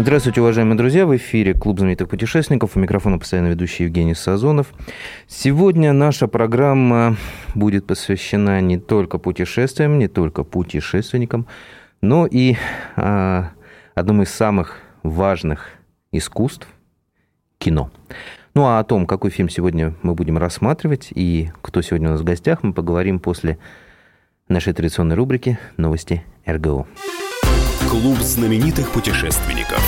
Здравствуйте, уважаемые друзья! В эфире Клуб знаменитых путешественников. У микрофона постоянно ведущий Евгений Сазонов. Сегодня наша программа будет посвящена не только путешествиям, не только путешественникам, но и а, одному из самых важных искусств – кино. Ну а о том, какой фильм сегодня мы будем рассматривать и кто сегодня у нас в гостях, мы поговорим после нашей традиционной рубрики «Новости РГО». Клуб знаменитых путешественников.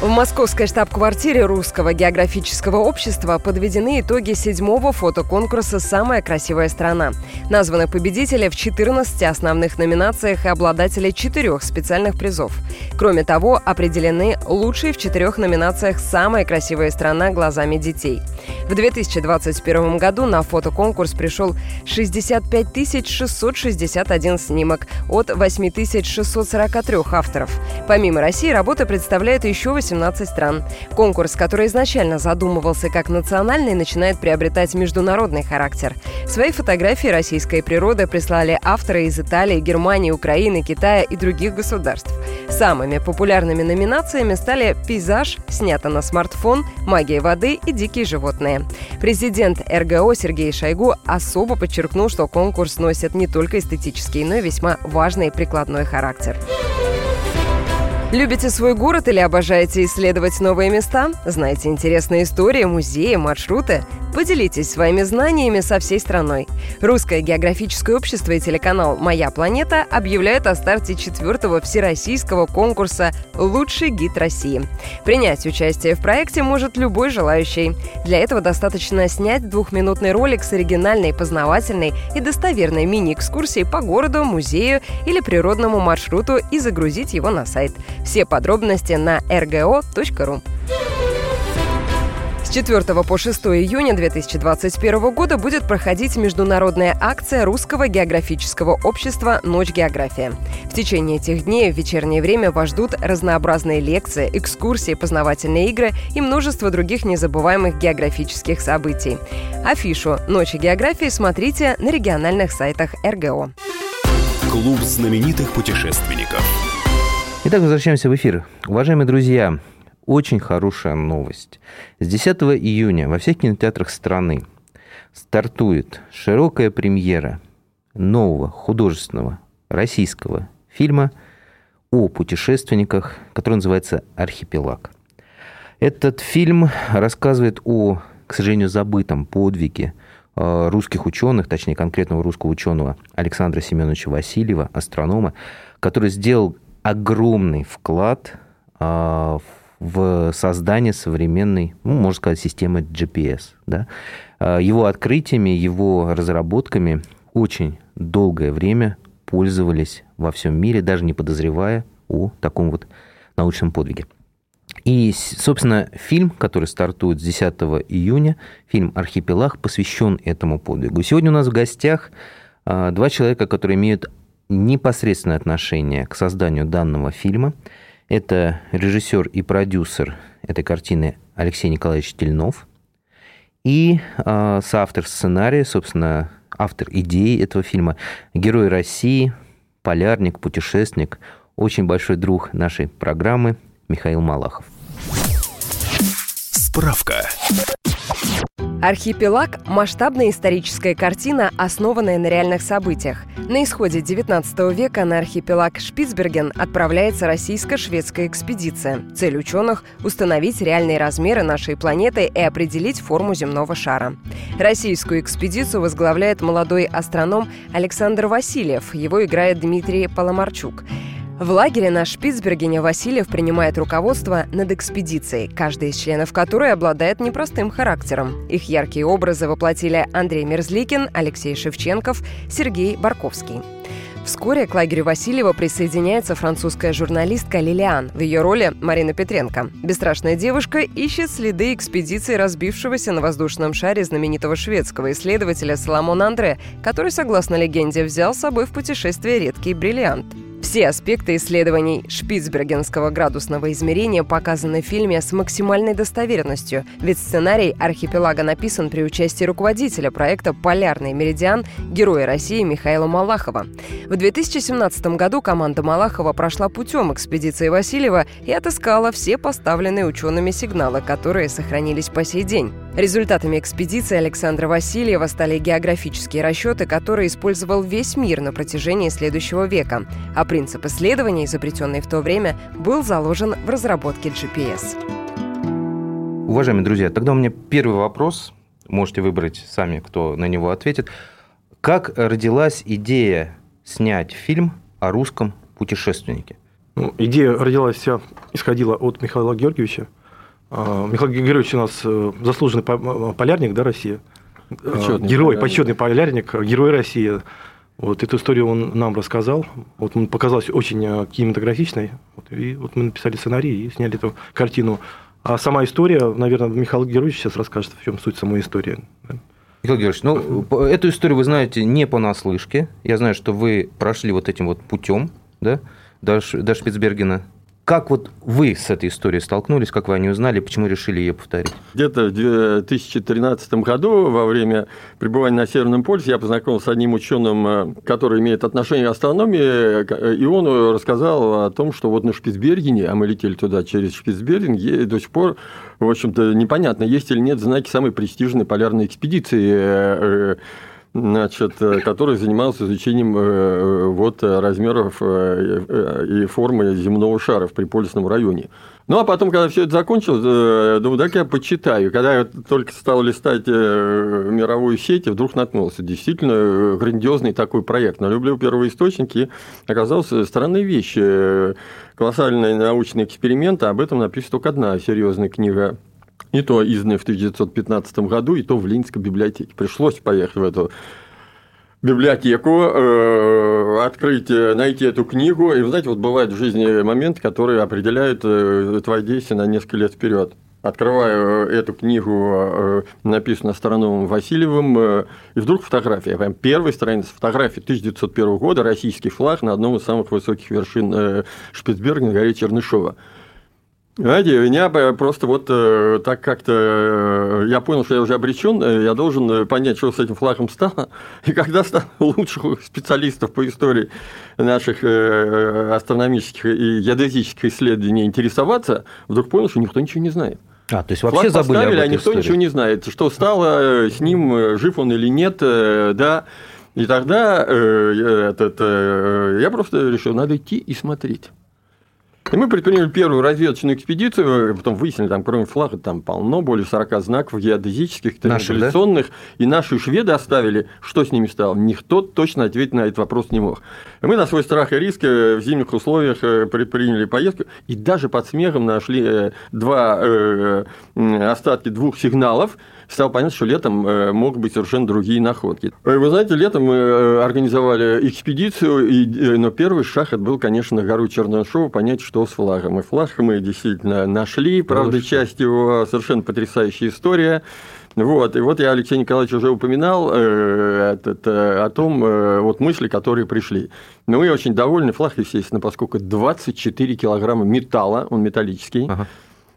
В московской штаб-квартире Русского географического общества подведены итоги седьмого фотоконкурса «Самая красивая страна». Названы победители в 14 основных номинациях и обладатели четырех специальных призов. Кроме того, определены лучшие в четырех номинациях «Самая красивая страна глазами детей». В 2021 году на фотоконкурс пришел 65 661 снимок от 8 643 авторов. Помимо России, работа представляет еще 18 стран. Конкурс, который изначально задумывался как национальный, начинает приобретать международный характер. Свои фотографии российской природы прислали авторы из Италии, Германии, Украины, Китая и других государств. Самыми популярными номинациями стали «Пейзаж», снято на смартфон, «Магия воды» и «Дикие животные». Президент РГО Сергей Шойгу особо подчеркнул, что конкурс носит не только эстетический, но и весьма важный прикладной характер. Любите свой город или обожаете исследовать новые места? Знаете интересные истории, музеи, маршруты? Поделитесь своими знаниями со всей страной. Русское географическое общество и телеканал «Моя планета» объявляют о старте четвертого всероссийского конкурса «Лучший гид России». Принять участие в проекте может любой желающий. Для этого достаточно снять двухминутный ролик с оригинальной, познавательной и достоверной мини-экскурсией по городу, музею или природному маршруту и загрузить его на сайт. Все подробности на rgo.ru. С 4 по 6 июня 2021 года будет проходить международная акция Русского географического общества «Ночь география». В течение этих дней в вечернее время вас ждут разнообразные лекции, экскурсии, познавательные игры и множество других незабываемых географических событий. Афишу «Ночи географии» смотрите на региональных сайтах РГО. Клуб знаменитых путешественников. Итак, возвращаемся в эфир. Уважаемые друзья, очень хорошая новость. С 10 июня во всех кинотеатрах страны стартует широкая премьера нового художественного российского фильма о путешественниках, который называется «Архипелаг». Этот фильм рассказывает о, к сожалению, забытом подвиге э, русских ученых, точнее конкретного русского ученого Александра Семеновича Васильева, астронома, который сделал огромный вклад а, в создание современной, ну, можно сказать, системы GPS. Да? А, его открытиями, его разработками очень долгое время пользовались во всем мире, даже не подозревая о таком вот научном подвиге. И, собственно, фильм, который стартует с 10 июня, фильм «Архипелаг», посвящен этому подвигу. Сегодня у нас в гостях а, два человека, которые имеют непосредственное отношение к созданию данного фильма. Это режиссер и продюсер этой картины Алексей Николаевич Тельнов и э, соавтор сценария, собственно, автор идеи этого фильма, герой России, полярник, путешественник, очень большой друг нашей программы Михаил Малахов. Справка. Архипелаг – масштабная историческая картина, основанная на реальных событиях. На исходе XIX века на архипелаг Шпицберген отправляется российско-шведская экспедиция. Цель ученых – установить реальные размеры нашей планеты и определить форму земного шара. Российскую экспедицию возглавляет молодой астроном Александр Васильев. Его играет Дмитрий Поломарчук. В лагере на Шпицбергене Васильев принимает руководство над экспедицией, каждый из членов которой обладает непростым характером. Их яркие образы воплотили Андрей Мерзликин, Алексей Шевченков, Сергей Барковский. Вскоре к лагерю Васильева присоединяется французская журналистка Лилиан. В ее роли Марина Петренко. Бесстрашная девушка ищет следы экспедиции разбившегося на воздушном шаре знаменитого шведского исследователя Соломона Андре, который, согласно легенде, взял с собой в путешествие редкий бриллиант. Все аспекты исследований шпицбергенского градусного измерения показаны в фильме с максимальной достоверностью, ведь сценарий «Архипелага» написан при участии руководителя проекта «Полярный меридиан» героя России Михаила Малахова. В 2017 году команда Малахова прошла путем экспедиции Васильева и отыскала все поставленные учеными сигналы, которые сохранились по сей день. Результатами экспедиции Александра Васильева стали географические расчеты, которые использовал весь мир на протяжении следующего века. А принцип исследования, изобретенный в то время, был заложен в разработке GPS. Уважаемые друзья, тогда у меня первый вопрос. Можете выбрать сами, кто на него ответит. Как родилась идея снять фильм о русском путешественнике? Ну, идея родилась вся, исходила от Михаила Георгиевича, а, Михаил Григорьевич у нас э, заслуженный полярник, да, России? Почетный герой, полярник. почетный полярник, герой России. Вот эту историю он нам рассказал. Вот он показалась очень э, кинематографичной. Вот, и вот мы написали сценарий и сняли эту картину. А сама история, наверное, Михаил Георгиевич сейчас расскажет, в чем суть самой истории. Михаил Георгиевич, ну, эту историю вы знаете не понаслышке. Я знаю, что вы прошли вот этим вот путем, да, до, до Шпицбергена. Как вот вы с этой историей столкнулись, как вы о ней узнали, почему решили ее повторить? Где-то в 2013 году, во время пребывания на Северном полюсе, я познакомился с одним ученым, э, который имеет отношение к астрономии, и он рассказал о том, что вот на Шпицбергене, а мы летели туда через Шпицберген, до сих пор, в общем-то, непонятно, есть или нет знаки самой престижной полярной экспедиции э, значит, э, который занимался изучением э, э, вот, размеров и формы земного шара в приполисном районе. Ну, а потом, когда все это закончилось, думаю, так я почитаю. Когда я только стал листать мировую сеть, вдруг наткнулся. Действительно грандиозный такой проект. На люблю первоисточники оказался странной вещи. Колоссальный научный эксперимент, а об этом написана только одна серьезная книга и то изданное в 1915 году, и то в Ленинской библиотеке. Пришлось поехать в эту библиотеку, э, открыть, э, найти эту книгу. И, вы знаете, вот бывают в жизни моменты, которые определяют э, твои действия на несколько лет вперед. Открываю эту книгу, написанную астрономом Васильевым, и вдруг фотография. Прям первая страница фотографии 1901 года, российский флаг на одном из самых высоких вершин Шпицбергена, горе Чернышова. Знаете, меня просто вот э, так как-то... Э, я понял, что я уже обречен, э, я должен понять, что с этим флагом стало. И когда стал лучших специалистов по истории наших астрономических и геодезических исследований интересоваться, вдруг понял, что никто ничего не знает. А, то есть вообще Флаг забыли поставили, об а никто истории. ничего не знает, что стало с ним, жив он или нет, да. И тогда этот, я просто решил, надо идти и смотреть. И мы предприняли первую разведочную экспедицию, потом выяснили, там кроме флага там полно, более 40 знаков геодезических, навигационных, да? и наши шведы оставили, что с ними стало. Никто точно ответить на этот вопрос не мог. И мы на свой страх и риск э, в зимних условиях э, предприняли поездку, и даже под снегом нашли э, два остатки двух сигналов, стало понятно, что летом э, могут быть совершенно другие находки. Э, вы знаете, летом мы э, организовали экспедицию, и, но первый шаг это был, конечно, гору Чернышова, понять, что с флагом. И флаг мы действительно нашли, правда, часть его совершенно потрясающая история. Вот, и вот я, Алексей Николаевич, уже упоминал э, этот, э, о том, э, вот мысли, которые пришли. Но мы очень довольны, флаг, естественно, поскольку 24 килограмма металла, он металлический, ага.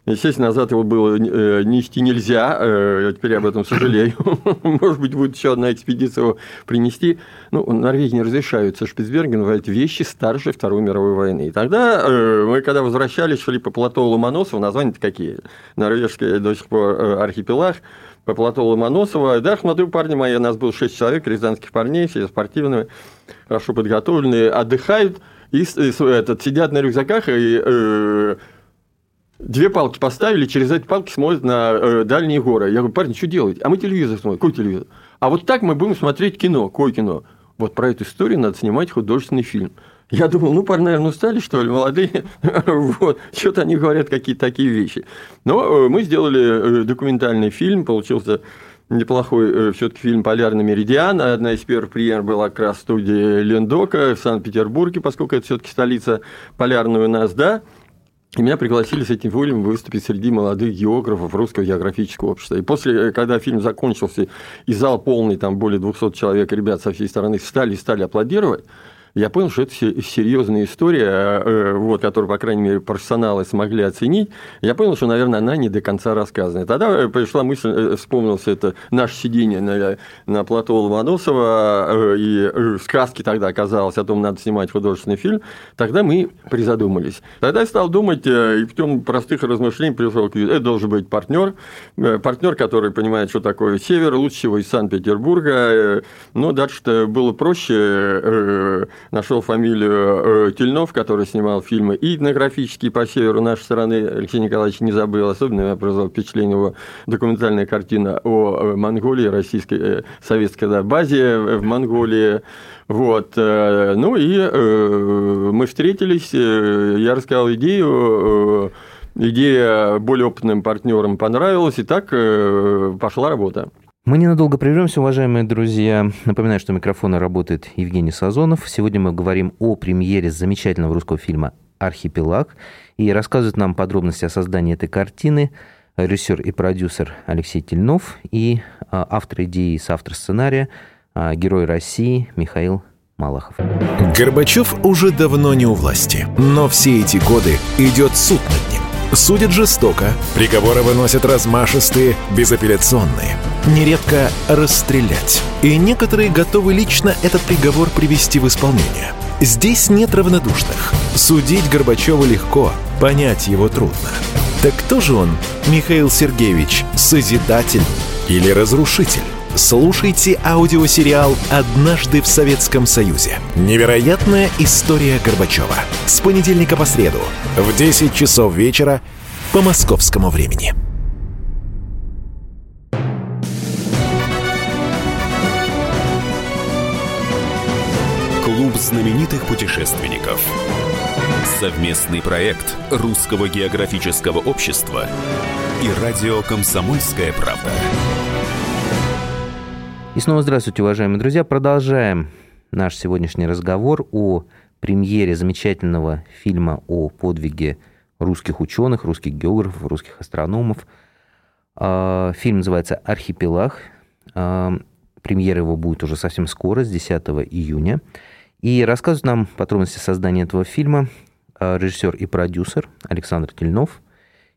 Естественно, назад его было э, нести нельзя, э, теперь я об этом сожалею. Может быть, будет еще одна экспедиция его принести. Ну, в Норвегии не разрешаются Шпицберген эти вещи старше Второй мировой войны. И тогда э, мы, когда возвращались, шли по плато Ломоносова, названия-то какие? Норвежский до сих пор архипелаг, по плато Ломоносова. Да, молодые парни мои, у нас было шесть человек, рязанских парней, все спортивные, хорошо подготовленные, отдыхают, и этот, сидят на рюкзаках и э, Две палки поставили, через эти палки смотрят на э, дальние горы. Я говорю, парни, что делать? А мы телевизор смотрим. Какой телевизор? А вот так мы будем смотреть кино. Какое кино? Вот про эту историю надо снимать художественный фильм. Я думал, ну, парни, наверное, устали, что ли, молодые. вот, что-то они говорят какие-то такие вещи. Но э, мы сделали э, документальный фильм, получился неплохой все-таки фильм «Полярный меридиан». Одна из первых премьер была как раз в студии Лендока в Санкт-Петербурге, поскольку это все-таки столица полярная у нас, да. И меня пригласили с этим фильмом выступить среди молодых географов Русского географического общества. И после, когда фильм закончился, и зал полный, там более 200 человек, ребят со всей стороны встали и стали аплодировать, я понял, что это серьезная история, э, вот, которую, по крайней мере, профессионалы смогли оценить. Я понял, что, наверное, она не до конца рассказана. Тогда пришла мысль, э, вспомнился это наше сидение на, на плато Ломоносова, э, и сказки тогда оказалось о том, надо снимать художественный фильм. Тогда мы призадумались. Тогда я стал думать, и путем простых размышлений пришел к это должен быть партнер, партнер, который понимает, что такое север, лучше всего из Санкт-Петербурга. Но дальше-то было проще нашел фамилию э, Тельнов, который снимал фильмы и этнографические по северу нашей страны. Алексей Николаевич не забыл. Особенно меня произвело впечатление его документальная картина о э, Монголии, российской, э, советской да, базе в Монголии. Вот. Ну и мы встретились, я рассказал идею, идея более опытным партнерам понравилась, и так пошла работа. Мы ненадолго прервемся, уважаемые друзья. Напоминаю, что микрофон работает Евгений Сазонов. Сегодня мы говорим о премьере замечательного русского фильма «Архипелаг». И рассказывает нам подробности о создании этой картины режиссер и продюсер Алексей Тельнов и а, автор идеи и соавтор сценария а, герой России Михаил Малахов. Горбачев уже давно не у власти, но все эти годы идет суд над ним. Судят жестоко, приговоры выносят размашистые, безапелляционные. Нередко расстрелять. И некоторые готовы лично этот приговор привести в исполнение. Здесь нет равнодушных. Судить Горбачева легко, понять его трудно. Так кто же он, Михаил Сергеевич, созидатель или разрушитель? Слушайте аудиосериал «Однажды в Советском Союзе». Невероятная история Горбачева. С понедельника по среду в 10 часов вечера по московскому времени. Клуб знаменитых путешественников. Совместный проект Русского географического общества и радио «Комсомольская правда». И снова здравствуйте, уважаемые друзья. Продолжаем наш сегодняшний разговор о премьере замечательного фильма о подвиге русских ученых, русских географов, русских астрономов. А, фильм называется «Архипелаг». А, премьера его будет уже совсем скоро, с 10 июня. И рассказывает нам подробности создания этого фильма а, режиссер и продюсер Александр Тельнов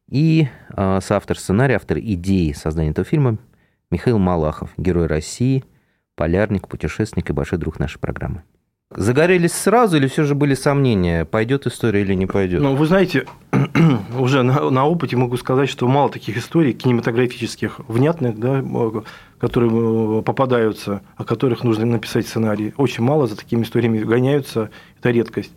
и соавтор сценария, автор идеи создания этого фильма Михаил Малахов, герой России, полярник, путешественник и большой друг нашей программы. Загорелись сразу или все же были сомнения, пойдет история или не пойдет? Ну, вы знаете, уже на, на опыте могу сказать, что мало таких историй кинематографических, внятных, да, которые э, попадаются, о которых нужно написать сценарий. Очень мало за такими историями гоняются, это редкость.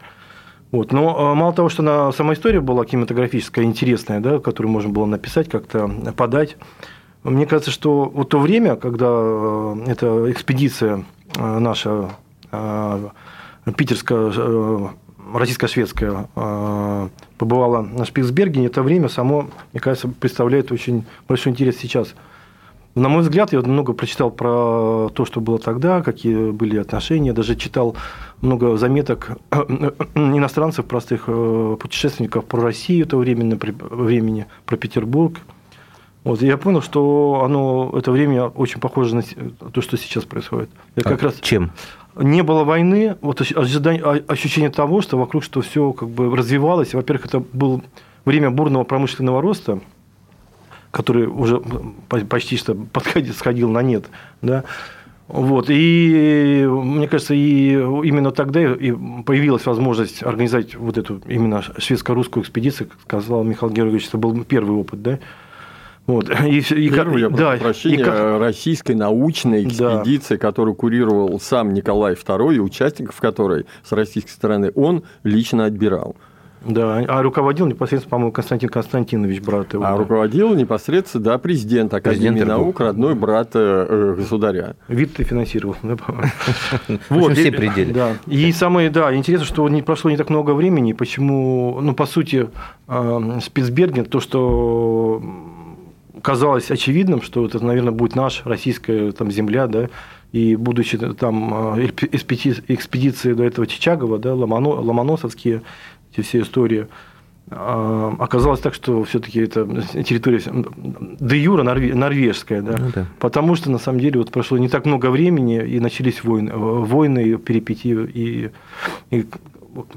Вот. Но э, мало того, что на, сама история была кинематографическая, интересная, да, которую можно было написать, как-то подать, мне кажется, что вот то время, когда э, эта экспедиция э, наша э, питерская, российско-шведская побывала на Шпицбергене, это время само, мне кажется, представляет очень большой интерес сейчас. На мой взгляд, я много прочитал про то, что было тогда, какие были отношения, даже читал много заметок иностранцев, простых путешественников про Россию того времени, времени про Петербург – вот, я понял, что оно, это время очень похоже на то, что сейчас происходит. Это а как раз чем? Не было войны, вот ожидание, а, ощущение того, что вокруг что все как бы развивалось. Во-первых, это было время бурного промышленного роста, который уже почти что подходил, сходил на нет. Да? Вот. И мне кажется, и именно тогда и появилась возможность организовать вот эту именно шведско-русскую экспедицию, как сказал Михаил Георгиевич, это был первый опыт, да, вот. И, и, Первый, я да, прощения, и как... российской научной экспедиции, да. которую курировал сам Николай II, и участников которой с российской стороны он лично отбирал. Да, а руководил непосредственно, по-моему, Константин Константинович, брат его. А руководил непосредственно, да, президент Академии президент наук, родной брат э, государя. Вид ты финансировал, да, Вот, все пределы. Да. И самое, да, интересно, что не прошло не так много времени, почему, ну, по сути, э, Спицберген, то, что казалось очевидным, что это, наверное, будет наша российская там, земля, да, и будучи там экспедиции до этого Чичагова, да, Ломоносовские, эти все истории, а, оказалось так, что все-таки это территория де юра норвежская, да? Ну, да. потому что на самом деле вот прошло не так много времени и начались войны, войны, перипетии и, и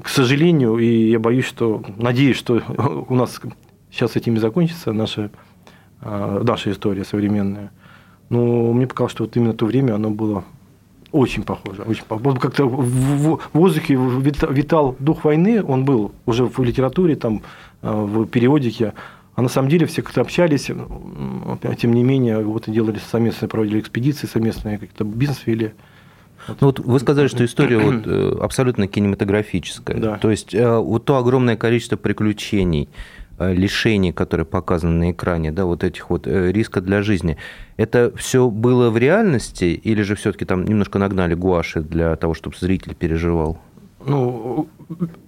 к сожалению, и я боюсь, что надеюсь, что у нас сейчас этими закончится наша наша история современная. Но мне показалось, что вот именно то время оно было очень похоже, очень похоже. Как-то в воздухе витал дух войны, он был уже в литературе, там, э, в периодике, а на самом деле все как-то общались, тем не менее, вот и делали совместные, проводили экспедиции, совместные как-то бизнес вели. Ну, вот вы сказали, что история вот, э, абсолютно кинематографическая. Да. То есть э, вот то огромное количество приключений, лишений, которые показаны на экране, да, вот этих вот э, риска для жизни, это все было в реальности или же все-таки там немножко нагнали гуаши для того, чтобы зритель переживал? Ну,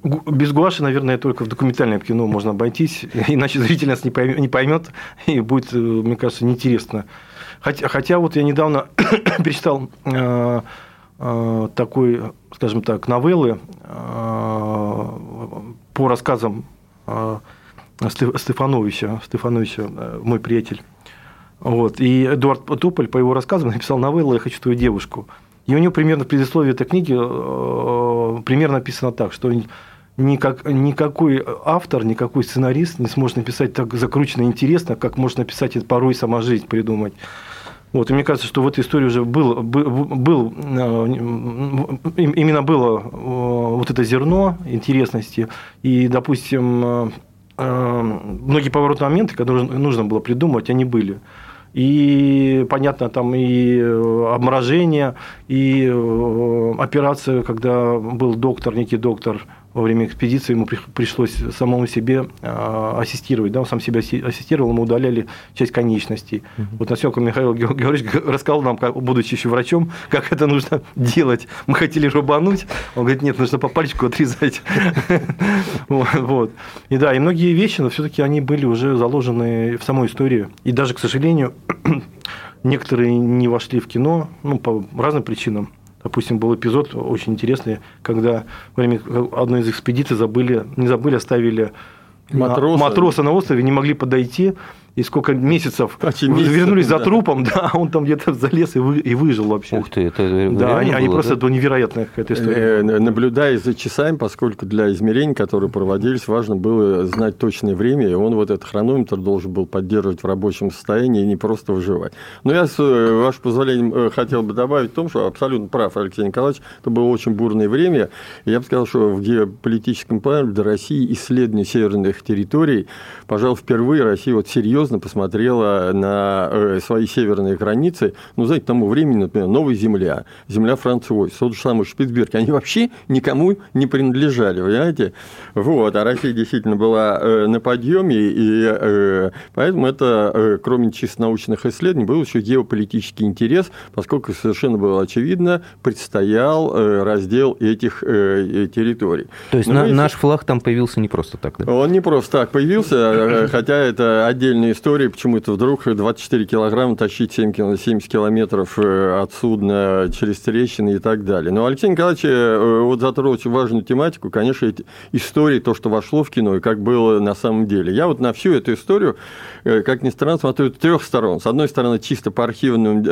без гуаши, наверное, только в документальном кино можно обойтись, иначе зритель нас не поймет, и будет, э, мне кажется, неинтересно. Хотя, хотя вот я недавно перечитал э, э, такой, скажем так, новеллы э, по рассказам Стефановича, Стефановича, э, мой приятель. Вот. И Эдуард Тополь, по его рассказам, написал новеллу «Я хочу твою девушку». И у него примерно в предисловии этой книги э, примерно написано так, что никак, никакой автор, никакой сценарист не сможет написать так закрученно интересно, как может написать это порой сама жизнь придумать. Вот, и мне кажется, что в этой истории уже был, был, был э, именно было вот это зерно интересности. И, допустим, многие поворотные моменты, которые нужно было придумать, они были. И, понятно, там и э, обморожение, и э, операция, когда был доктор, некий доктор во время экспедиции ему пришлось самому себе а, ассистировать, да, он сам себя ассистировал, ему удаляли часть конечностей. Угу. Вот насколько Михаил Георгиевич рассказал нам, как, будучи еще врачом, как это нужно делать. Мы хотели рубануть, он говорит, нет, нужно по пальчику отрезать. Вот. И да, и многие вещи, но все-таки они были уже заложены в самой истории. И даже, к сожалению, некоторые не вошли в кино, ну, по разным причинам. Допустим, был эпизод очень интересный, когда во время одной из экспедиций забыли, не забыли, оставили матроса, матроса на острове, не могли подойти, и сколько месяцев вернулись за трупом, да, а он там где-то залез и, вы, и выжил вообще. Ух ты, это Да, они, было, они просто, да? это невероятная какая-то история. Э, наблюдая за часами, поскольку для измерений, которые проводились, важно было знать точное время, и он вот этот хронометр должен был поддерживать в рабочем состоянии и не просто выживать. Но я, с э, вашим позволением, э, хотел бы добавить в том, что абсолютно прав Алексей Николаевич, это было очень бурное время, я бы сказал, что в геополитическом плане для России исследование северных территорий, пожалуй, впервые Россия вот серьезно серьезно посмотрела на э, свои северные границы. Ну, знаете, тому времени, например, Новая Земля, Земля Француз, тот же самый Шпицберг, они вообще никому не принадлежали, понимаете? Вот, а Россия действительно была э, на подъеме, и э, поэтому это, кроме чисто научных исследований, был еще геополитический интерес, поскольку совершенно было очевидно, предстоял раздел этих территорий. То есть на, наш флаг там появился не просто так, да? Он не просто так появился, хотя это отдельный история, почему это вдруг 24 килограмма тащить 7, 70 километров э, от судна через трещины и так далее. Но Алексей Николаевич э, вот затронул очень важную тематику, конечно, истории, то, что вошло в кино и как было на самом деле. Я вот на всю эту историю, э, как ни странно, смотрю с трех сторон. С одной стороны, чисто по архивным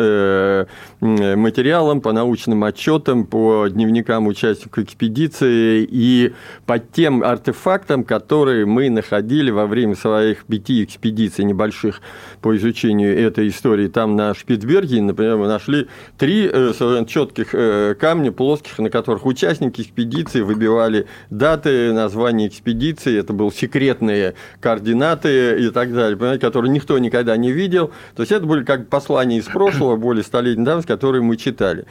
материалам, по научным отчетам, по дневникам участников экспедиции и по тем артефактам, которые мы находили во время своих пяти экспедиций небольших по изучению этой истории. Там на Шпицберге, например, мы нашли три э, четких э, камня плоских, на которых участники экспедиции выбивали даты, названия экспедиции, это были секретные координаты и так далее, понимаете, которые никто никогда не видел. То есть это были как послания из прошлого, более столетней давности, которые мы читали.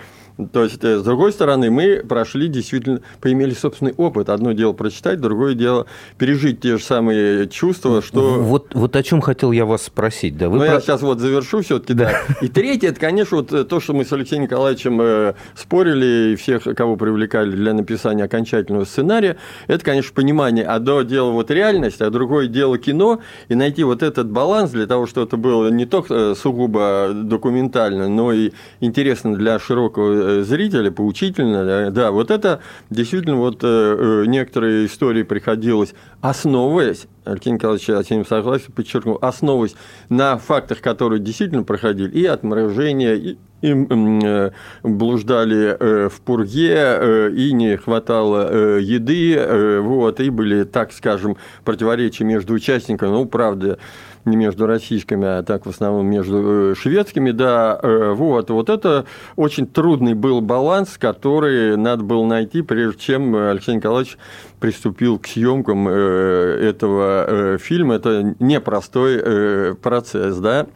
То есть, с другой стороны, мы прошли действительно, поимели собственный опыт. Одно дело прочитать, другое дело пережить те же самые чувства, что... Вот, вот о чем хотел я вас спросить. Да, вы ну, про... я сейчас вот завершу все-таки, да. И третье, это, конечно, вот то, что мы с Алексеем Николаевичем спорили, и всех, кого привлекали для написания окончательного сценария, это, конечно, понимание, одно дело вот реальность, а другое дело кино, и найти вот этот баланс для того, чтобы это было не только сугубо документально, но и интересно для широкого зрителя, поучительно. Да, вот это действительно вот некоторые истории приходилось, основываясь Алексей Николаевич я с ним согласен, подчеркнул, основываясь на фактах, которые действительно проходили, и отморожение, и, и э, блуждали э, в пурге, э, и не хватало еды, вот, и были, так скажем, противоречия между участниками, ну, правда, не между российскими, а так в основном между шведскими, да, вот, вот это очень трудный был баланс, который надо было найти, прежде чем Алексей Николаевич приступил к съемкам этого э, фильм – это непростой э, процесс, да.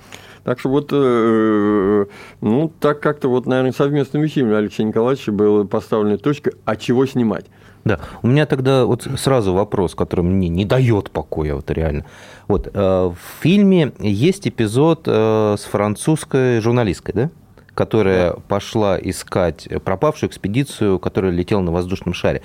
Так что вот, э, ну, так как-то вот, наверное, совместными фильмами Алексея Николаевича была поставлена точка, а чего снимать? Да, у меня тогда вот сразу вопрос, который мне не дает покоя, вот реально. Вот в фильме есть эпизод с французской журналисткой, да? которая да. пошла искать пропавшую экспедицию, которая летела на воздушном шаре.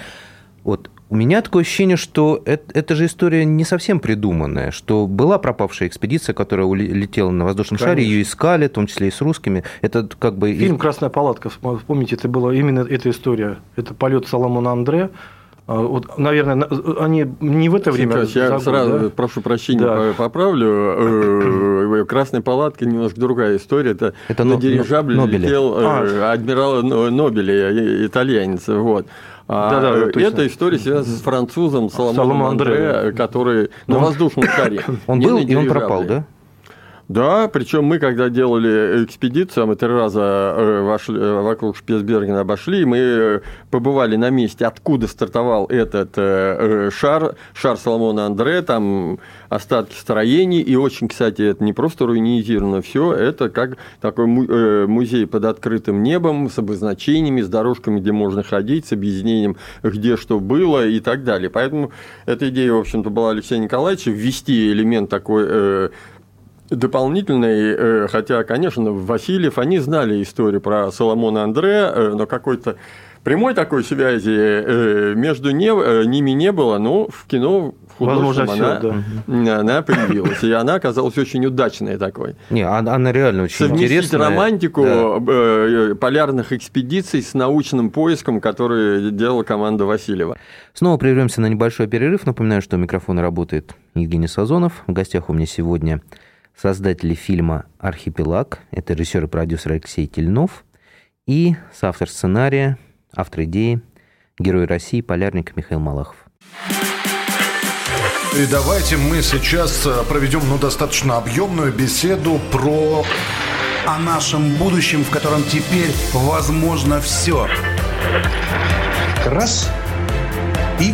Вот у меня такое ощущение, что это, это же история не совсем придуманная, что была пропавшая экспедиция, которая улетела на воздушном Конечно. шаре, ее искали, в том числе и с русскими. Это как бы... Фильм «Красная палатка», помните, это была именно эта история. Это полет Соломона Андре, а, вот, наверное, они не в это время. Сейчас, я сразу да? прошу прощения, да. поправлю. Э, Красная палатка немножко другая история. Это, это на дирижабле летел э, а. адмирал Нобеля, э, итальянец. Вот. А да, да, эта история связана с французом Соломоном Андре, который на воздушном шаре. Он был и он пропал, да? Да, причем мы, когда делали экспедицию, мы три раза э, вошли, э, вокруг Шпицбергена обошли, мы э, побывали на месте, откуда стартовал этот шар, шар Соломона Андре, там остатки строений, и очень, кстати, это не просто руинизировано все, это как такой музей под открытым небом с обозначениями, с дорожками, где можно ходить, с объяснением, где что было и так далее. Поэтому эта идея, в общем-то, была Алексея Николаевича ввести элемент такой дополнительный, э, хотя, конечно, Васильев, они знали историю про Соломона Андре, э, но какой-то прямой такой связи э, между ними не было, но в кино Возможно, она, все, да. она появилась, и она оказалась очень удачной такой. Не, она, она реально очень Совместить интересная. романтику да. полярных экспедиций с научным поиском, который делала команда Васильева. Снова прервемся на небольшой перерыв. Напоминаю, что микрофон работает Евгений Сазонов. В гостях у меня сегодня создатели фильма «Архипелаг», это режиссер и продюсер Алексей Тельнов, и соавтор сценария, автор идеи, герой России, полярник Михаил Малахов. И давайте мы сейчас э, проведем ну, достаточно объемную беседу про... О нашем будущем, в котором теперь возможно все. Раз и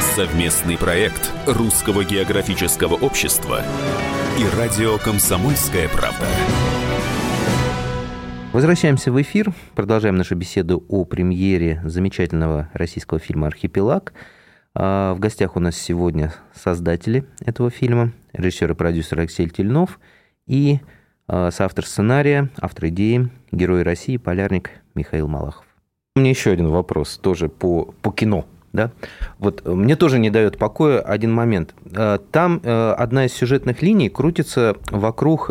Совместный проект Русского географического общества и радио «Комсомольская правда». Возвращаемся в эфир, продолжаем нашу беседу о премьере замечательного российского фильма «Архипелаг». А, в гостях у нас сегодня создатели этого фильма, режиссер и продюсер Алексей Тельнов и а, соавтор сценария, автор идеи, герой России, полярник Михаил Малахов. У меня еще один вопрос, тоже по, по кино. Да? Вот э, мне тоже не дает покоя один момент. Э, там э, одна из сюжетных линий крутится вокруг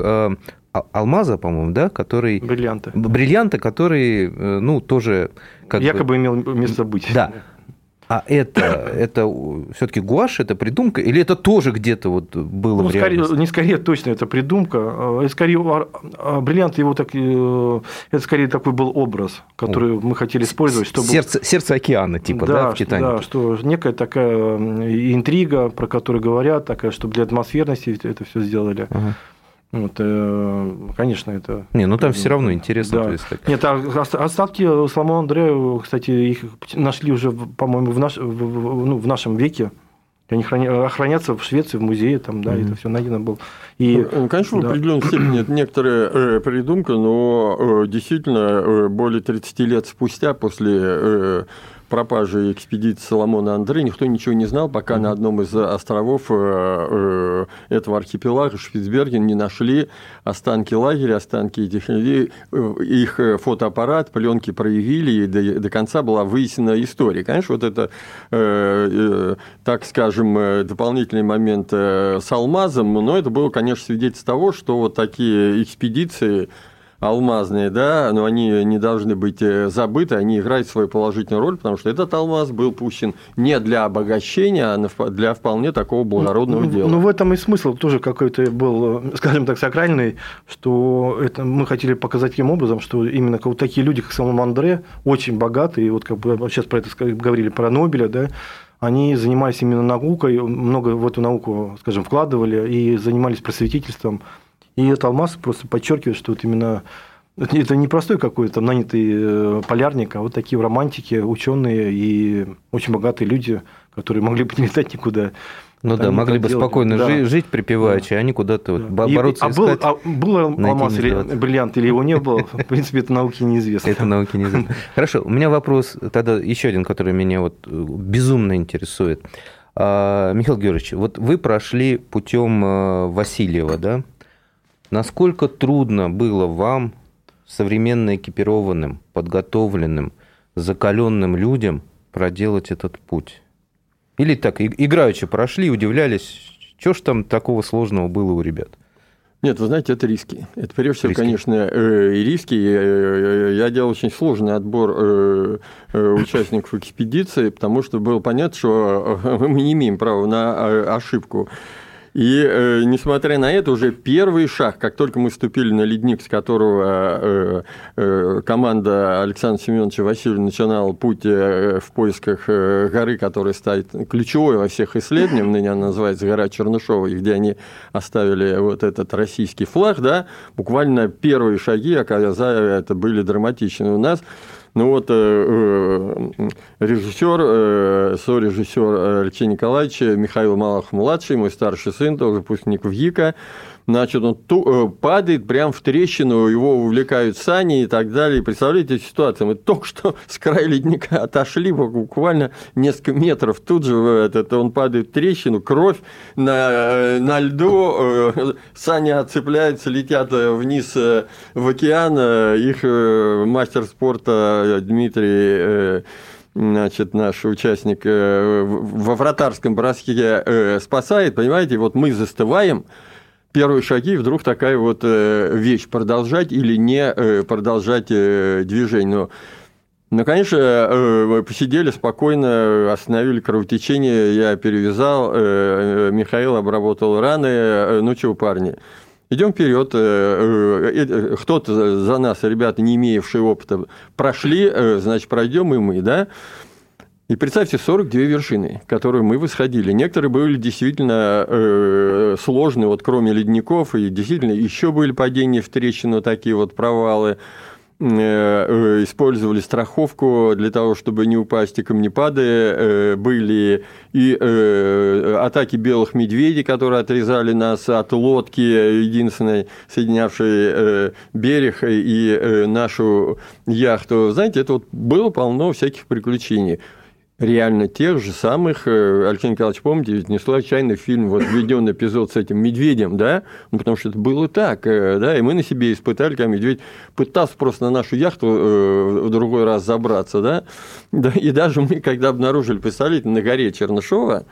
алмаза, по-моему, да, который... Бриллианта. Бриллианта, который, ну, тоже... Как Якобы бы... имел место быть. Да. А это, это все-таки гуашь, это придумка, или это тоже где-то вот было ну, в скорее, Не скорее точно это придумка, а, это скорее а, бриллиант его так, э, это скорее такой был образ, который О. мы хотели использовать, чтобы сердце, сердце океана типа, да, да в Титанике. Да, что некая такая интрига, про которую говорят, такая, чтобы для атмосферности это все сделали. Ага. Вот, э, конечно, это. Не, ну там все равно интересно. Да. есть, так... Нет, а остатки Соломона Андрея, кстати, их нашли уже, по-моему, в, наш, в, ну, в нашем веке. Они хранятся в Швеции, в музее, там, да, mm-hmm. это все найдено было. И, ну, конечно, да. в определенной степени это некоторая э, придумка, но э, действительно э, более 30 лет спустя после э, пропажи экспедиции Соломона Андре никто ничего не знал, пока mm-hmm. на одном из островов э, э, этого архипелага Шпицберген не нашли останки лагеря, останки этих людей, э, их фотоаппарат, пленки проявили, и до, до конца была выяснена история. Конечно, вот это, так скажем, дополнительный момент с алмазом, но это было, конечно, свидетельство того, что вот такие экспедиции алмазные, да, но они не должны быть э, забыты, они играют свою положительную роль, потому что этот алмаз был пущен не для обогащения, а для вполне такого благородного ну, дела. Ну, в этом и смысл тоже какой-то был, э, скажем так, сакральный, что это мы хотели показать таким образом, что именно вот такие люди, как Салман Андре, очень богатые, и вот как бы сейчас про это говорили, про Нобеля, да, они занимались именно наукой, много в эту науку, скажем, вкладывали и занимались просветительством, и этот алмаз просто подчеркивает, что вот именно это не простой какой-то нанятый э, полярник, а вот такие романтики, ученые и очень богатые люди, которые могли бы не летать никуда. Ну да, могли бы делать. спокойно да. жить, жить припеваючи, да. а они куда-то да. вот бороться и, а искать. Был, а был алмаз или бриллиант, или его не было, в принципе, это науке неизвестно. Это науке неизвестно. Хорошо, у меня вопрос тогда еще один, который меня вот э, безумно интересует. А, Михаил Георгиевич, вот вы прошли путем э, Васильева, да? Насколько трудно было вам, современно экипированным, подготовленным, закаленным людям проделать этот путь? Или так, играючи прошли, удивлялись, что ж там такого сложного было у ребят? Нет, вы знаете, это риски. Это прежде всего, риски. конечно, э, риски. Э, я делал очень сложный отбор э, участников экспедиции, потому что было понятно, что мы не имеем права на ошибку. И э, несмотря на это, уже первый шаг, как только мы вступили на ледник, с которого э, э, команда Александра Семеновича Васильева начинала путь э, в поисках э, горы, которая стоит ключевой во всех исследованиях, ныне она называется гора Чернышова, и где они оставили вот этот российский флаг, да, буквально первые шаги, оказались, это были драматичны. У нас ну вот э, э, режиссер, э, сорежиссер Алексей Николаевич Михаил Малах-младший, мой старший сын, тоже выпускник ВГИКа, значит, он ту, э, падает прямо в трещину, его увлекают сани и так далее. Представляете ситуацию? Мы только что с края ледника отошли буквально несколько метров. Тут же этот, он падает в трещину, кровь на, э, на льду, э, сани отцепляются, летят вниз в океан. Их мастер спорта Дмитрий значит, наш участник во вратарском броске спасает, понимаете, вот мы застываем, первые шаги, вдруг такая вот э, вещь продолжать или не э, продолжать э, движение. Но ну, конечно, посидели спокойно, остановили кровотечение, я перевязал, Михаил обработал раны. Ну что, парни, идем вперед. Кто-то за нас, ребята, не имеющие опыта, прошли, значит, пройдем и мы, да? И представьте, 42 вершины, которые мы восходили. Некоторые были действительно э, сложные, вот кроме ледников, и действительно еще были падения в трещину, такие вот провалы. Э, э, использовали страховку для того, чтобы не упасть, и камнепады э, были, и э, атаки белых медведей, которые отрезали нас от лодки, единственной соединявшей э, берег и э, нашу яхту. Знаете, это вот было полно всяких приключений реально тех же самых, э, Алексей Николаевич, помните, ведь не случайно фильм, вот введен эпизод с этим медведем, да, ну, потому что это было так, э, да, и мы на себе испытали, как медведь пытался просто на нашу яхту э, в другой раз забраться, да, да и даже мы, когда обнаружили, представляете, на горе Чернышова,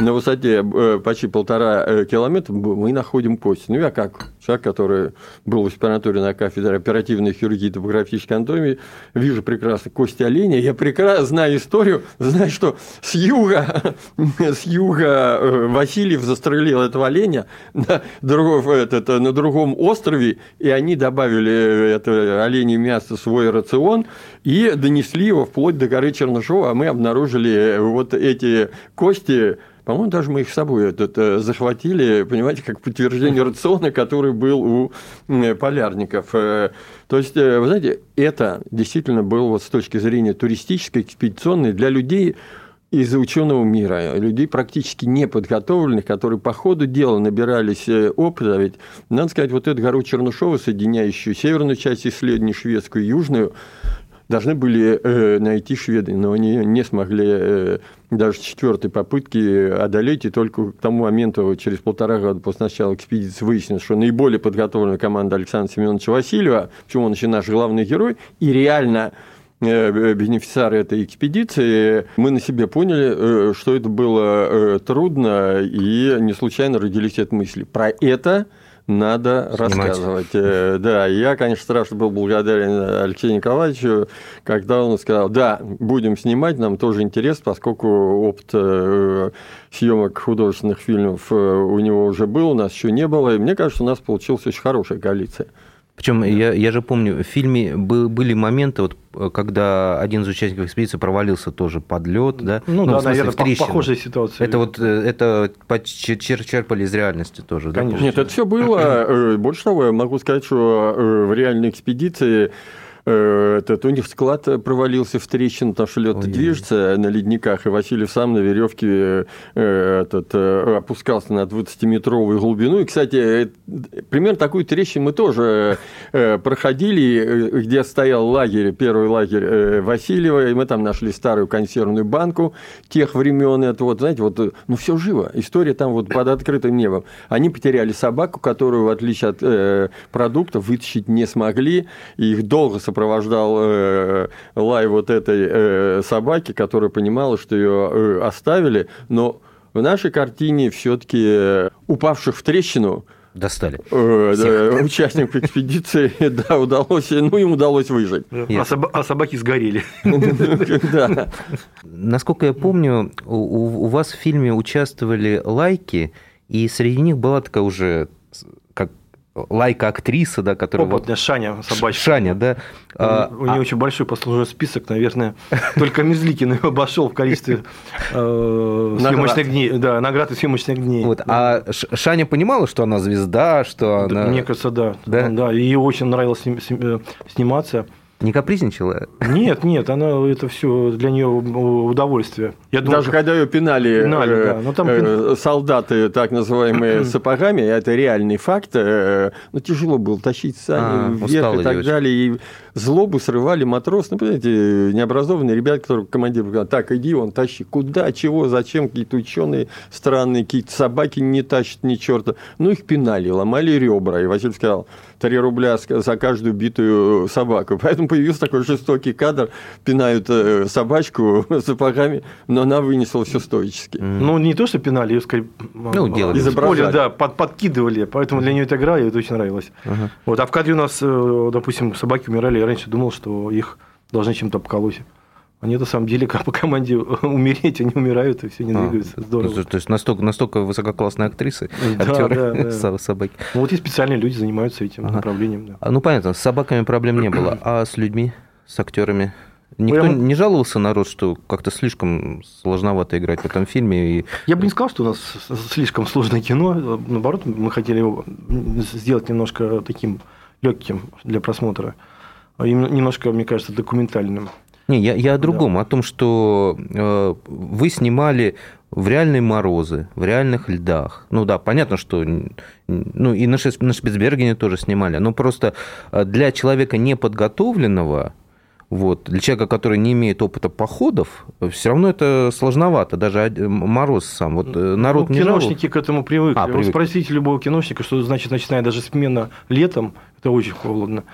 на высоте почти полтора километра мы находим кость. Ну, я как человек, который был в аспирантуре на кафедре оперативной хирургии и топографической анатомии, вижу прекрасно кости оленя, я прекрасно знаю историю, знаю, что с юга, с юга э, Васильев застрелил этого оленя на, другом, этот, на другом острове, и они добавили это оленье мясо в свой рацион и донесли его вплоть до горы Чернышова, а мы обнаружили вот эти кости. По-моему, даже мы их с собой этот, э, захватили, понимаете, как подтверждение рациона, который был у полярников. Э, то есть, э, вы знаете, это действительно было вот с точки зрения туристической, экспедиционной для людей, из ученого мира, людей практически неподготовленных, которые по ходу дела набирались опыта. Ведь, надо сказать, вот эту гору Чернышова, соединяющую северную часть исследований, шведскую и южную, должны были э, найти шведы, но они не смогли э, даже четвертой попытки одолеть, и только к тому моменту, через полтора года после начала экспедиции, выяснилось, что наиболее подготовленная команда Александра Семеновича Васильева, почему он еще наш главный герой, и реально э, бенефициары этой экспедиции, мы на себе поняли, что это было трудно, и не случайно родились эти мысли. Про это надо Снимать. рассказывать. Э, да, я, конечно, страшно был благодарен Алексею Николаевичу, когда он сказал, да, будем снимать, нам тоже интересно, поскольку опыт э, съемок художественных фильмов э, у него уже был, у нас еще не было, и мне кажется, у нас получилась очень хорошая коалиция. Причем да. я, я же помню, в фильме были моменты, вот, когда один из участников экспедиции провалился тоже под лед, да? Ну, ну да, наверное, похожая ситуация. Это вот э, это черпали из реальности тоже, Конечно. да? Нет, это все было. Э, больше того, я могу сказать, что э, в реальной экспедиции Э, этот, у них склад провалился в трещину, потому что лед движется на ледниках, и Васильев сам на веревке э, этот, э, опускался на 20-метровую глубину. И, кстати, примерно такую трещину мы тоже проходили, где стоял лагерь, первый лагерь Васильева, и мы там нашли старую консервную банку тех времен. Это вот, знаете, вот, ну, все живо. История там вот под открытым небом. Они потеряли собаку, которую, в отличие от э, продуктов, вытащить не смогли, и их долго сопровождал э, лай вот этой э, собаки, которая понимала, что ее э, оставили, но в нашей картине все-таки упавших в трещину достали. Э, да, участник экспедиции, да, удалось, ну, им удалось выжить. А, соб, а собаки сгорели. Да. Насколько я помню, у, у вас в фильме участвовали лайки, и среди них была такая уже лайка актриса, да, которая... Опытная, вот... Шаня собачка. Шаня, да. У, а, у нее а... очень большой послужной список, наверное. Только Мерзликин обошел в количестве э, съемочных дней. Да, наград и съемочных дней. Вот. А Шаня понимала, что она звезда, что она... Мне кажется, да. Да? да. Ей очень нравилось э, сниматься. Не капризничала? Нет, нет, она это все для нее удовольствие. Я думаю, Даже когда ее пинали, пинали э, да. Но там э, солдаты, так называемые, сапогами, это реальный факт. Э, ну, тяжело было тащить сани а, вверх и так девочка. далее. И злобу срывали матрос, ну, понимаете, необразованные ребята, которые командир говорил, так, иди, он тащи. Куда, чего, зачем? Какие-то ученые странные, какие-то собаки не тащат ни черта. Ну, их пинали, ломали ребра. И Василий сказал, 3 рубля за каждую битую собаку. Поэтому появился такой жестокий кадр, пинают э, собачку сапогами, но она вынесла все стоически. Ну, не то, что пинали, ее скорее ну, делали. изображали. да, под, подкидывали, поэтому для нее это игра, ей это очень нравилось. Uh-huh. Вот, а в кадре у нас, э, допустим, собаки умирали, я раньше думал, что их должны чем-то обколоть. Они на самом деле, как по команде умереть, они умирают и все не а, двигаются. Здорово. То, то есть настолько, настолько высококлассные актрисы, да, актеры, да, да. собаки. Ну, вот и специальные люди занимаются этим ага. направлением. Да. А, ну понятно, с собаками проблем не было. А с людьми, с актерами? Никто Прямо... не жаловался народ, что как-то слишком сложновато играть в этом фильме? И... Я бы не сказал, что у нас слишком сложное кино. Наоборот, мы хотели его сделать немножко таким легким для просмотра. И немножко, мне кажется, документальным. Не, я, я о другом, да. о том, что э, вы снимали в реальные морозы, в реальных льдах. Ну да, понятно, что ну, и на, на Шпицбергене тоже снимали, но просто э, для человека неподготовленного, вот, для человека, который не имеет опыта походов, все равно это сложновато, даже мороз сам. Вот э, народ ну, не киношники жалует. к этому привыкли. А, привыкли. Спросите любого киношника, что значит, начиная даже смена летом, это очень холодно.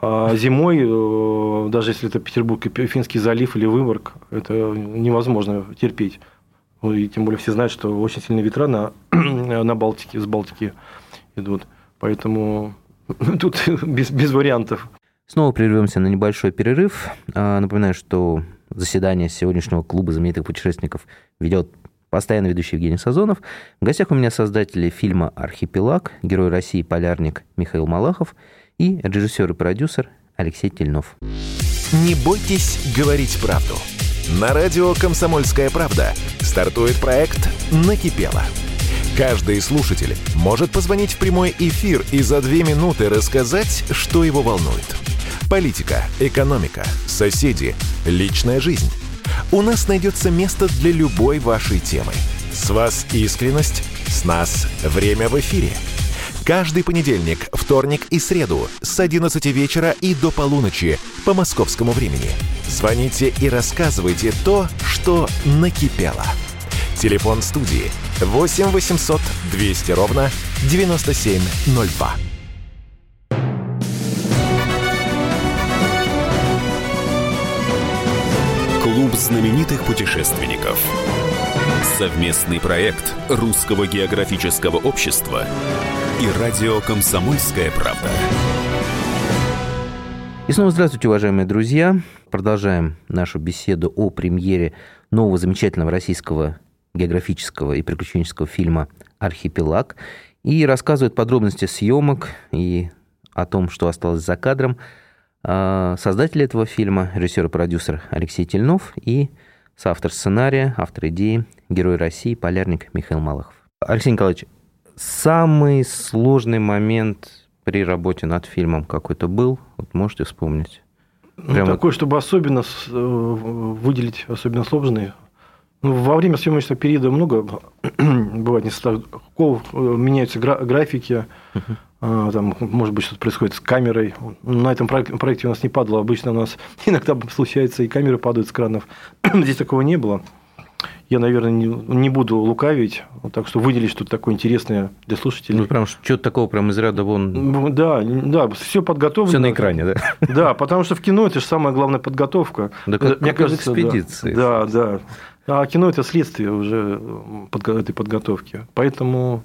А зимой, э, даже если это Петербург Финский залив или Выборг, это невозможно терпеть. И тем более все знают, что очень сильные ветра на, на Балтике, с Балтики идут. Поэтому тут без, без вариантов. Снова прервемся на небольшой перерыв. А, напоминаю, что заседание сегодняшнего клуба знаменитых путешественников ведет постоянно ведущий Евгений Сазонов. В гостях у меня создатели фильма «Архипелаг», герой России полярник Михаил Малахов и режиссер и продюсер Алексей Тельнов. Не бойтесь говорить правду. На радио «Комсомольская правда» стартует проект «Накипело». Каждый слушатель может позвонить в прямой эфир и за две минуты рассказать, что его волнует. Политика, экономика, соседи, личная жизнь. У нас найдется место для любой вашей темы. С вас искренность, с нас время в эфире – Каждый понедельник, вторник и среду с 11 вечера и до полуночи по московскому времени. Звоните и рассказывайте то, что накипело. Телефон студии 8 800 200 ровно 9702. Клуб знаменитых путешественников. Совместный проект Русского географического общества и радио «Комсомольская правда». И снова здравствуйте, уважаемые друзья. Продолжаем нашу беседу о премьере нового замечательного российского географического и приключенческого фильма «Архипелаг». И рассказывают подробности съемок и о том, что осталось за кадром. А, создатель этого фильма, режиссер и продюсер Алексей Тельнов и соавтор сценария, автор идеи, герой России, полярник Михаил Малахов. Алексей Николаевич, Самый сложный момент при работе над фильмом какой-то был? Вот можете вспомнить? Прямо... Ну, такой, чтобы особенно э, выделить особенно сложные. Ну, во время съемочного периода много бывает нестыковок, э, меняются графики, uh-huh. там, может быть, что-то происходит с камерой. На этом проекте у нас не падало. Обычно у нас иногда случается, и камеры падают с кранов. Здесь такого не было я, наверное, не, не буду лукавить, так что выделить что-то такое интересное для слушателей. Ну, прям что-то такого прям из ряда вон... Ну, да, да, все подготовлено. Все на экране, да? Да, потому что в кино это же самая главная подготовка. Да, как, Мне как кажется, экспедиции. Да, да. А кино – это следствие уже этой подготовки. Поэтому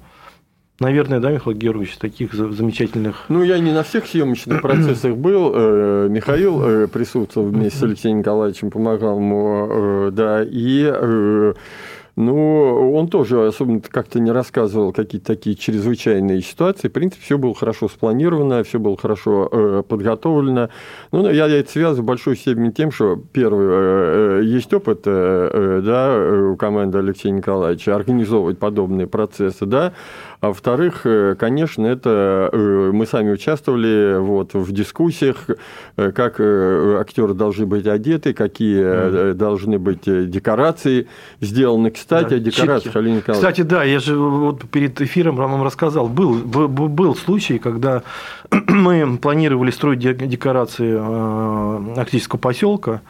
Наверное, да, Михаил Георгиевич, таких замечательных... Ну, я не на всех съемочных процессах был. Э, Михаил э, присутствовал вместе с Алексеем Николаевичем, помогал ему, э, да, и ну, он тоже особенно как-то не рассказывал какие-то такие чрезвычайные ситуации. В принципе, все было хорошо спланировано, все было хорошо э, подготовлено. Ну, я, я это связываю в большой степени тем, что, первый, э, есть опыт э да, у команды Алексея Николаевича организовывать подобные процессы, да, а во-вторых, э, конечно, это мы сами участвовали вот, в дискуссиях, как актеры должны быть одеты, какие mm. должны быть декорации сделаны. Кстати, да, о декорациях, Алина Николаевна. Кстати, да, я же вот перед эфиром вам рассказал, был, был, был случай, когда мы планировали строить декорации э, арктического поселка,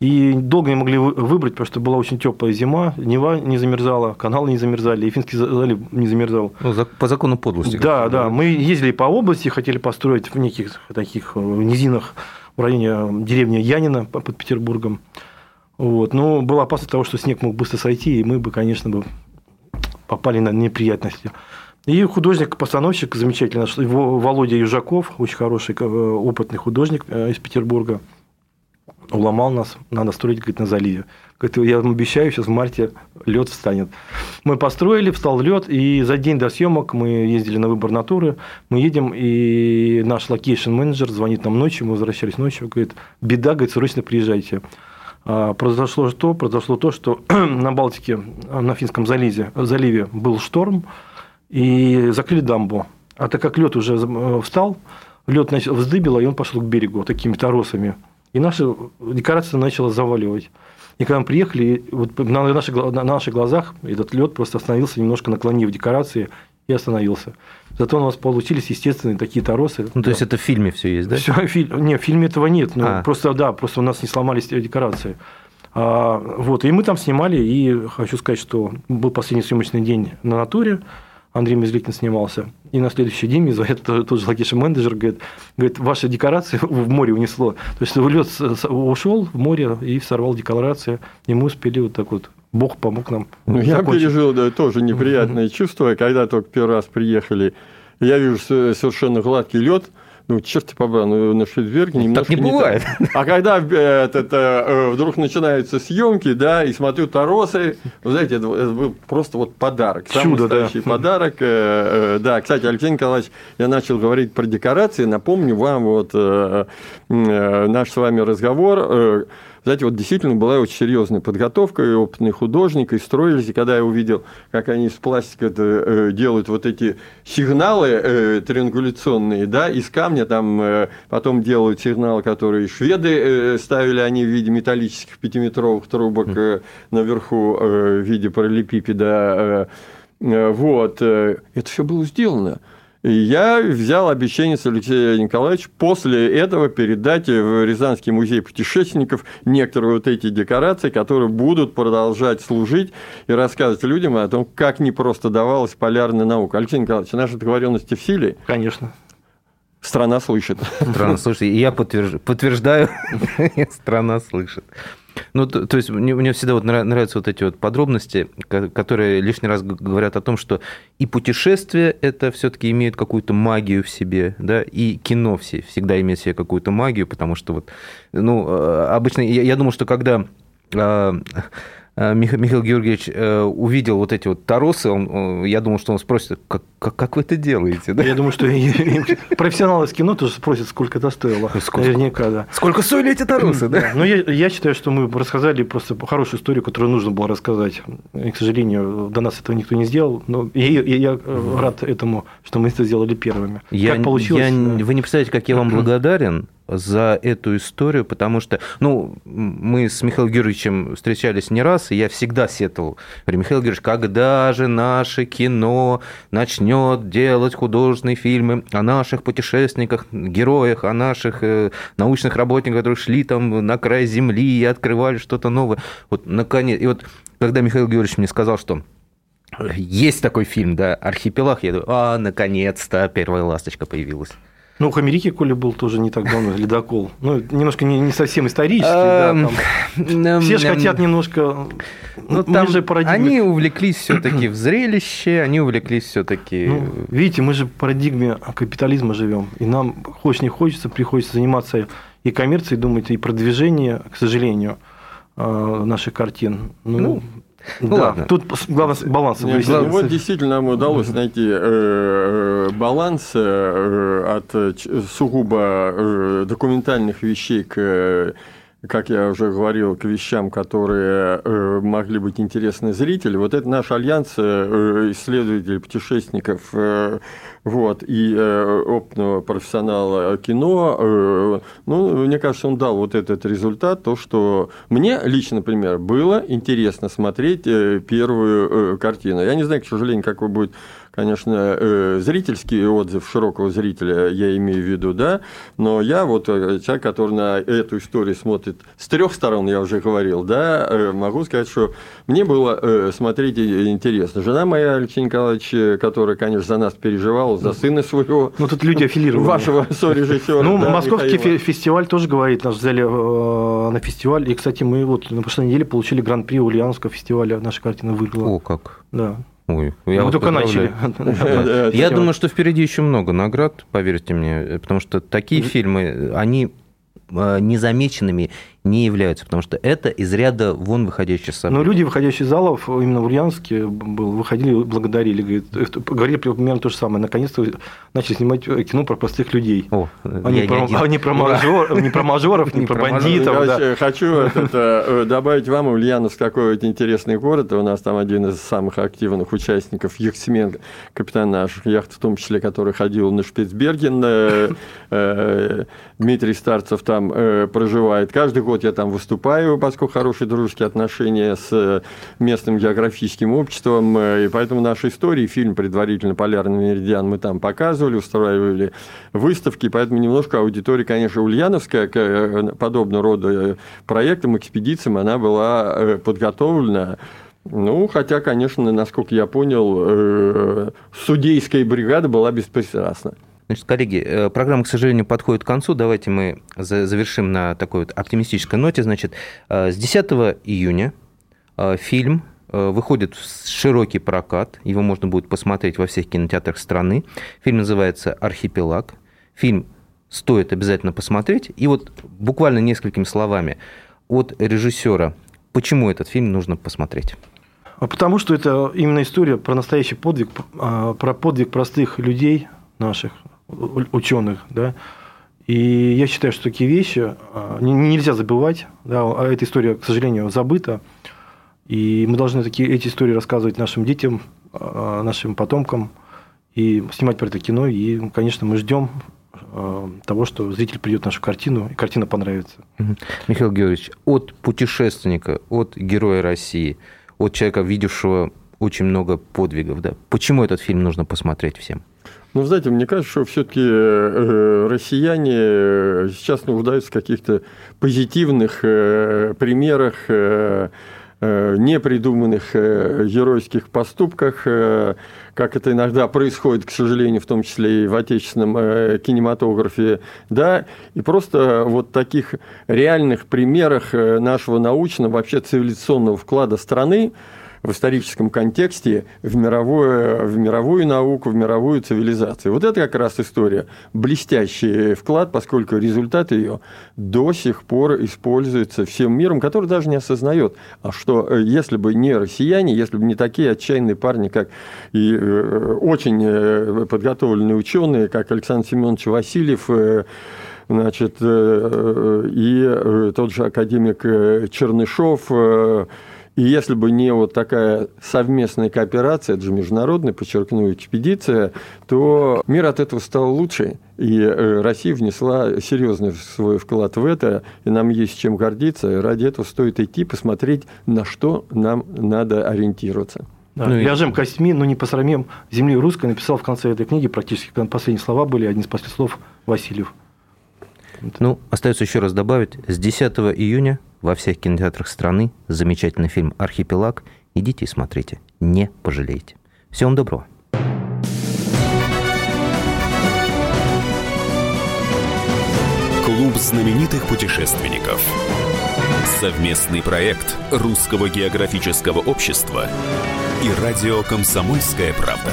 и долго не могли выбрать, потому что была очень теплая зима, Нева не замерзала, каналы не замерзали, и Финский залив не замерзал. Ну, по закону подлости. Да, да. Мы ездили по области, хотели построить в неких таких э, низинах в районе деревни Янина под Петербургом. Вот. Но было опасно того, что снег мог быстро сойти, и мы бы, конечно, бы попали на неприятности. И художник-постановщик замечательный, его Володя Южаков, очень хороший, э, опытный художник э, из Петербурга, уломал нас, надо строить, говорит, на заливе. Говорит, я вам обещаю, сейчас в марте лед встанет. Мы построили, встал лед, и за день до съемок мы ездили на выбор натуры, мы едем, и наш location-менеджер звонит нам ночью, мы возвращались ночью, говорит, беда, говорит, срочно приезжайте. А, произошло что? Произошло то, что на Балтике, на Финском заливе, заливе был шторм, и закрыли дамбу. А так как лед уже э, встал, лед вздыбило, и он пошел к берегу такими торосами. И наша декорация начала заваливать. И когда мы приехали, вот на наших, на наших глазах этот лед просто остановился, немножко наклонив декорации, и остановился. Зато у нас получились естественные такие торосы. Ну, то да. есть это в фильме все есть, да? Все, фи... Не, в фильме этого нет. Ну, а. Просто да, просто у нас не сломались декорации. А, вот, и мы там снимали, и хочу сказать, что был последний съемочный день на натуре. Андрей Мезликин снимался. И на следующий день мне звонит тот же location менеджер, говорит, говорит, ваши декорации в море унесло. То есть лед ушел в море и сорвал декорации, и мы успели вот так вот Бог помог нам. Ну, я пережил да, тоже неприятное чувство, когда только первый раз приехали я вижу совершенно гладкий лед, ну, черт побрал, ну, на Шпицберге немножко так не, не бывает. Так. А когда э, это, это, э, вдруг начинаются съемки, да, и смотрю Таросы, вы знаете, это, это был просто вот подарок. Самый Чудо, настоящий да. подарок. Э, да, кстати, Алексей Николаевич, я начал говорить про декорации, напомню вам вот наш с вами разговор знаете, вот действительно была очень серьезная подготовка, и опытный художник, и строились, и когда я увидел, как они из пластика э, делают вот эти сигналы э, триангуляционные, да, из камня там э, потом делают сигналы, которые шведы ставили они в виде металлических пятиметровых трубок наверху в виде параллелепипеда. Вот, это все было сделано. И я взял обещание с Алексея Николаевича после этого передать в Рязанский музей путешественников некоторые вот эти декорации, которые будут продолжать служить и рассказывать людям о том, как не просто давалась полярная наука. Алексей Николаевич, наши договоренности в силе? Конечно. Страна слышит. Страна слышит. И я подтверждаю, страна слышит. Ну, то, то есть мне, мне всегда вот нравятся вот эти вот подробности, которые лишний раз говорят о том, что и путешествия это все-таки имеют какую-то магию в себе, да, и кино все всегда имеет в себе какую-то магию, потому что вот, ну, э, обычно я, я думаю, что когда Э, Михаил Георгиевич э, увидел вот эти вот торосы, он, я думал, что он спросит, как, как, как вы это делаете? Да? Я думаю, что профессионалы из кино тоже спросят, сколько это стоило. Сколько, Наверняка, да. Сколько стоили эти торосы, да? Ну, я, я считаю, что мы рассказали просто хорошую историю, которую нужно было рассказать. И, к сожалению, до нас этого никто не сделал. Но я, я, я рад этому, что мы это сделали первыми. Я, как получилось? Я, вы не представляете, как я вам благодарен за эту историю, потому что, ну, мы с Михаилом Георгиевичем встречались не раз, и я всегда сетовал. Говорю, Михаил Георгиевич, когда же наше кино начнет делать художественные фильмы о наших путешественниках, героях, о наших э, научных работниках, которые шли там на край земли и открывали что-то новое. Вот, наконец, и вот когда Михаил Георгиевич мне сказал, что есть такой фильм, да, «Архипелаг», я думаю, а, наконец-то первая ласточка появилась. Ну, у Америки Коли был тоже не так давно, ледокол. Ну, немножко не, не совсем исторический, да, эм, там. Все же хотят немножко... Ну, там же Они увлеклись все таки в зрелище, они увлеклись все таки ну, Видите, мы же в парадигме капитализма живем, и нам, хочешь не хочется, приходится заниматься и коммерцией, думать, и продвижение, к сожалению, э, наших картин. Ну, ну ну, да, ладно. Тут главное баланс. Нет, вот действительно нам удалось найти э, э, баланс э, от сугубо документальных вещей к как я уже говорил, к вещам, которые могли быть интересны зрителю. Вот это наш альянс исследователей, путешественников вот, и э, опытного профессионала кино, э, ну, мне кажется, он дал вот этот результат, то, что мне лично, например, было интересно смотреть э, первую э, картину. Я не знаю, к сожалению, какой будет конечно, э, зрительский отзыв широкого зрителя, я имею в виду, да, но я вот э, человек, который на эту историю смотрит с трех сторон, я уже говорил, да, э, могу сказать, что мне было смотреть интересно. Жена моя, Алексей Николаевич, которая, конечно, за нас переживала, за сына своего. Ну, тут люди аффилированы. Вашего сорежиссера. Ну, да, московский Михаила. фестиваль тоже говорит, нас взяли на фестиваль, и, кстати, мы вот на прошлой неделе получили гран-при Ульяновского фестиваля, наша картина выиграла. О, как. Да. Ой, я Мы только начали. Я думаю, что впереди еще много наград, поверьте мне, потому что такие фильмы, они э, незамеченными не являются, потому что это из ряда вон выходящие события. Но люди, выходящие из залов, именно в Ульяновске был, выходили, благодарили, говорит, говорили примерно то же самое. Наконец-то начали снимать кино про простых людей. О, они, про, не они про, мажор, не про мажоров, не про бандитов. Я хочу э, добавить вам, Ульяновск такой вот интересный город. У нас там один из самых активных участников, Яхтсмен, капитан наших яхт, в том числе, который ходил на Шпицберген. Э, э, Дмитрий Старцев там проживает. Каждый год я там выступаю, поскольку хорошие дружеские отношения с э, местным географическим обществом, э, и поэтому наши истории, фильм «Предварительно полярный меридиан» мы там показывали, устраивали выставки, поэтому немножко аудитория, конечно, ульяновская к э, подобного рода проектам, экспедициям, она была подготовлена ну, хотя, конечно, насколько я понял, судейская бригада была беспристрастна. Значит, коллеги, э, программа, к сожалению, подходит к концу. Давайте мы завершим на такой вот оптимистической ноте. Значит, э, с 10 июня э, фильм выходит в широкий прокат. Его можно будет посмотреть во всех кинотеатрах страны. Фильм называется «Архипелаг». Фильм стоит обязательно посмотреть. И вот буквально несколькими словами от режиссера, почему этот фильм нужно посмотреть? А потому что это именно история про настоящий подвиг, а, про подвиг простых людей наших, ученых, да, и я считаю, что такие вещи а, нельзя забывать. Да, а эта история, к сожалению, забыта. И мы должны такие, эти истории рассказывать нашим детям, нашим потомкам, и снимать про это кино. И, конечно, мы ждем того, что зритель придет в нашу картину, и картина понравится. Михаил Георгиевич, от путешественника, от героя России, от человека, видевшего очень много подвигов, да, почему этот фильм нужно посмотреть всем? Ну, знаете, мне кажется, что все-таки э, россияне э, сейчас нуждаются в каких-то позитивных э, примерах непридуманных геройских поступках, как это иногда происходит, к сожалению, в том числе и в отечественном кинематографе, да, и просто вот таких реальных примерах нашего научного, вообще цивилизационного вклада страны, в историческом контексте в, мировое, в мировую науку, в мировую цивилизацию. Вот это как раз история. Блестящий вклад, поскольку результат ее до сих пор используется всем миром, который даже не осознает, а что э, если бы не россияне, если бы не такие отчаянные парни, как и э, очень э, подготовленные ученые, как Александр Семенович Васильев, значит, и тот же академик Чернышов, и если бы не вот такая совместная кооперация, это же международная, подчеркну, экспедиция, то мир от этого стал лучше. И э, Россия внесла серьезный свой вклад в это, и нам есть чем гордиться. И ради этого стоит идти, посмотреть, на что нам надо ориентироваться. Да, ну, ляжем костьми, но не посрамим земли русской, написал в конце этой книги, практически последние слова были, один из последних слов Васильев. Ну, остается еще раз добавить, с 10 июня во всех кинотеатрах страны замечательный фильм «Архипелаг». Идите и смотрите, не пожалеете. Всего вам доброго. Клуб знаменитых путешественников. Совместный проект Русского географического общества и радио «Комсомольская правда».